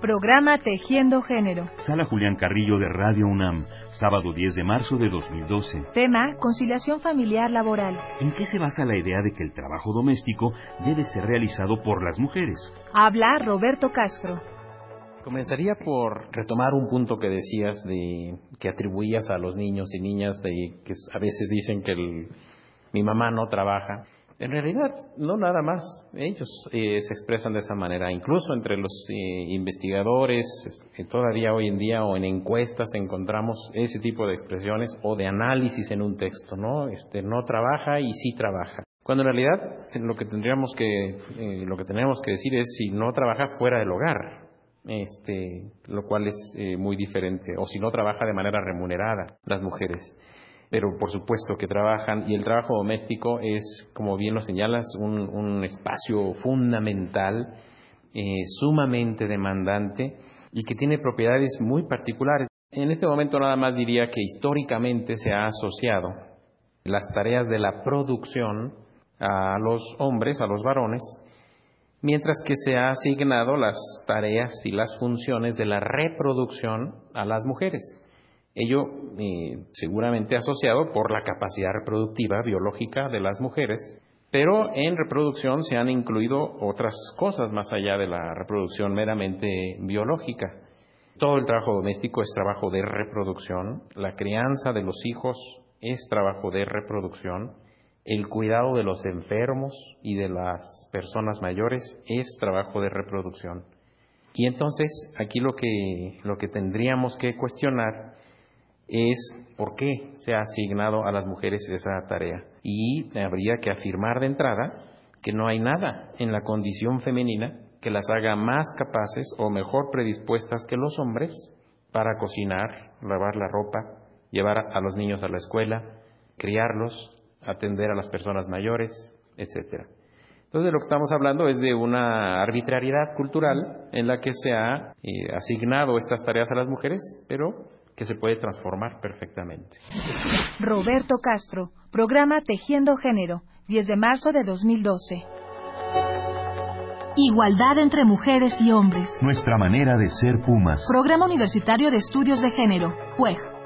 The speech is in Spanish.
Programa Tejiendo Género. Sala Julián Carrillo de Radio UNAM, sábado 10 de marzo de 2012. Tema, conciliación familiar laboral. ¿En qué se basa la idea de que el trabajo doméstico debe ser realizado por las mujeres? Habla Roberto Castro. Comenzaría por retomar un punto que decías de que atribuías a los niños y niñas de que a veces dicen que mi mamá no trabaja. En realidad, no nada más. Ellos eh, se expresan de esa manera. Incluso entre los eh, investigadores, eh, todavía hoy en día o en encuestas encontramos ese tipo de expresiones o de análisis en un texto, ¿no? Este, no trabaja y sí trabaja. Cuando en realidad lo que tendríamos que, lo que tenemos que decir es si no trabaja fuera del hogar, este, lo cual es muy diferente, o si no trabaja de manera remunerada las mujeres pero por supuesto que trabajan y el trabajo doméstico es, como bien lo señalas, un, espacio fundamental, eh, sumamente demandante y que tiene propiedades muy particulares. En este momento nada más diría que históricamente se ha asociado las tareas de la producción a los hombres, a los varones, mientras que se ha asignado las tareas y las funciones de la reproducción a las mujeres. Ello eh, seguramente asociado por la capacidad reproductiva biológica de las mujeres, pero en reproducción se han incluido otras cosas más allá de la reproducción meramente biológica. Todo el trabajo doméstico es trabajo de reproducción, la crianza de los hijos es trabajo de reproducción, el cuidado de los enfermos y de las personas mayores es trabajo de reproducción. Y entonces aquí lo que, lo que tendríamos que cuestionar es por qué se ha asignado a las mujeres esa tarea. Y habría que afirmar de entrada que no hay nada en la condición femenina que las haga más capaces o mejor predispuestas que los hombres para cocinar, lavar la ropa, llevar a los niños a la escuela, criarlos, atender a las personas mayores, etcétera. Entonces lo que estamos hablando es de una arbitrariedad cultural en la que se ha eh, asignado estas tareas a las mujeres, pero que se puede transformar perfectamente. Roberto Castro, programa Tejiendo Género, 10 de marzo de 2012. Igualdad entre mujeres y hombres. Nuestra manera de ser Pumas. Programa Universitario de Estudios de Género, PUEG.